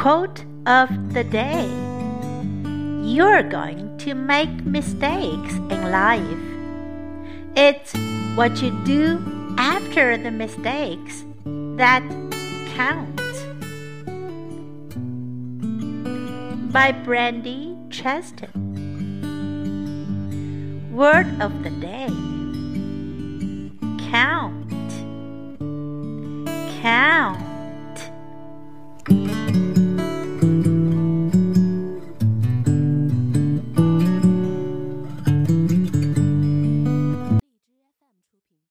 Quote of the day You're going to make mistakes in life. It's what you do after the mistakes that counts. By Brandi Chastain. Word of the day Count. Count.